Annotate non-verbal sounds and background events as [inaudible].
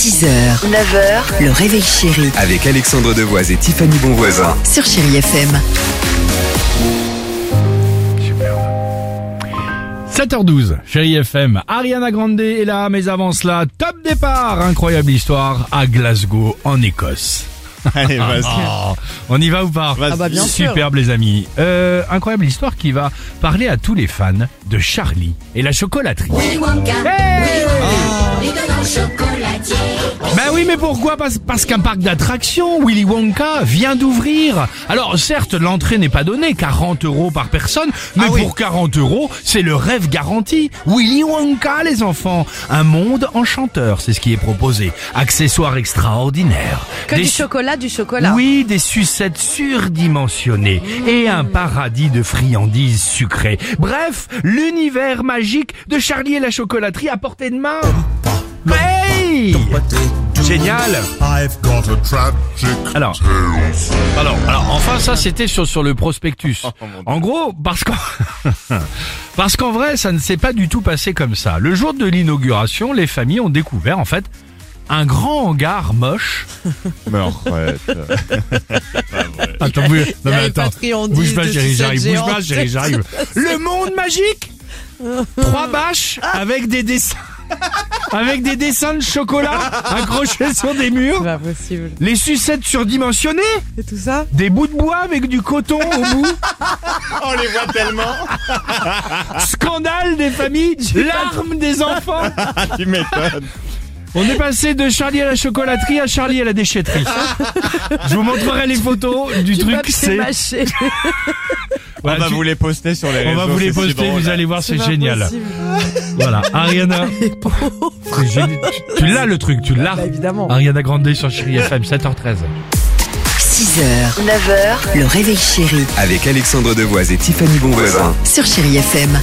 6h, 9h, le réveil chéri Avec Alexandre Devoise et Tiffany Bonvoisin. sur Chérie FM. 7h12, chérie FM, Ariana Grande est là, mais avant cela, top départ, incroyable histoire à Glasgow, en Écosse. Allez, vas-y. [laughs] Oh, on y va ou pas Vas-y. Ah bah, bien Superbe les amis. Euh, incroyable histoire qui va parler à tous les fans de Charlie et la chocolaterie. Hey oui, mais pourquoi Parce, parce qu'un parc d'attractions, Willy Wonka, vient d'ouvrir. Alors certes, l'entrée n'est pas donnée, 40 euros par personne, mais Ah oui. pour 40 euros, c'est le rêve garanti. Willy Wonka, les enfants. Un monde enchanteur, c'est ce qui est proposé. Accessoires extraordinaires. Que Des du chocolat, du chocolat. oui, des sucettes surdimensionnées et un paradis de friandises sucrées. Bref, l'univers magique de Charlie et la chocolaterie à portée de main. Hey Génial I've got a tragic Alors, alors, alors, enfin ça c'était sur sur le prospectus. En gros, parce qu'en [laughs] parce qu'en vrai, ça ne s'est pas du tout passé comme ça. Le jour de l'inauguration, les familles ont découvert en fait un grand hangar moche. [laughs] Mais arrête. [laughs] Attends, bouge, non, mais attends. Bouge pas, chérie, j'arrive. Bouge pas, chérie, j'arrive. Le monde magique Trois bâches avec des dessins. Avec des dessins de chocolat accrochés sur des C'est murs. pas possible. Les sucettes surdimensionnées. Et tout ça Des bouts de bois avec du coton au bout. [laughs] On les voit tellement. Scandale des familles. Larmes des enfants. [laughs] tu m'étonnes. On est passé de Charlie à la chocolaterie à Charlie à la déchetterie. Je vous montrerai les photos du Du truc. C'est. mâché. [laughs] On va Voilà, tu- vous les poster sur les réseaux. on va vous les si poster, drôle. vous allez voir, c'est génial. possible. Voilà, Ariana. [laughs] Tu l'as le truc, tu l'as. Bah, évidemment. Ariana Grande sur Chérie FM, 7h13. 6h, 9h, le réveil chéri Avec Alexandre Devoise et Tiffany Bonvoisin. sur Chérie FM.